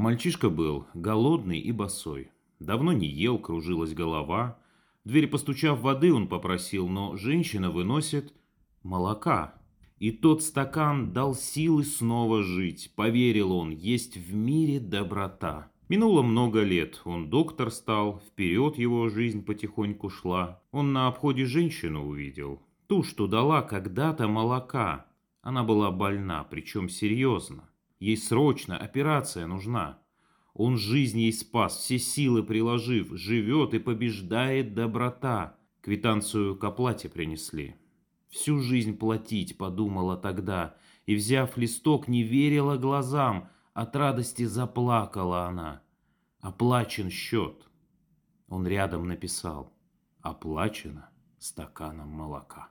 Мальчишка был голодный и босой. Давно не ел, кружилась голова. В дверь постучав воды, он попросил, но женщина выносит молока. И тот стакан дал силы снова жить. Поверил он, есть в мире доброта. Минуло много лет, он доктор стал, вперед его жизнь потихоньку шла. Он на обходе женщину увидел, ту, что дала когда-то молока. Она была больна, причем серьезно. Ей срочно операция нужна. Он жизнь ей спас, все силы приложив, живет и побеждает доброта. Квитанцию к оплате принесли. Всю жизнь платить, подумала тогда, и, взяв листок, не верила глазам, от радости заплакала она. Оплачен счет. Он рядом написал. Оплачено стаканом молока.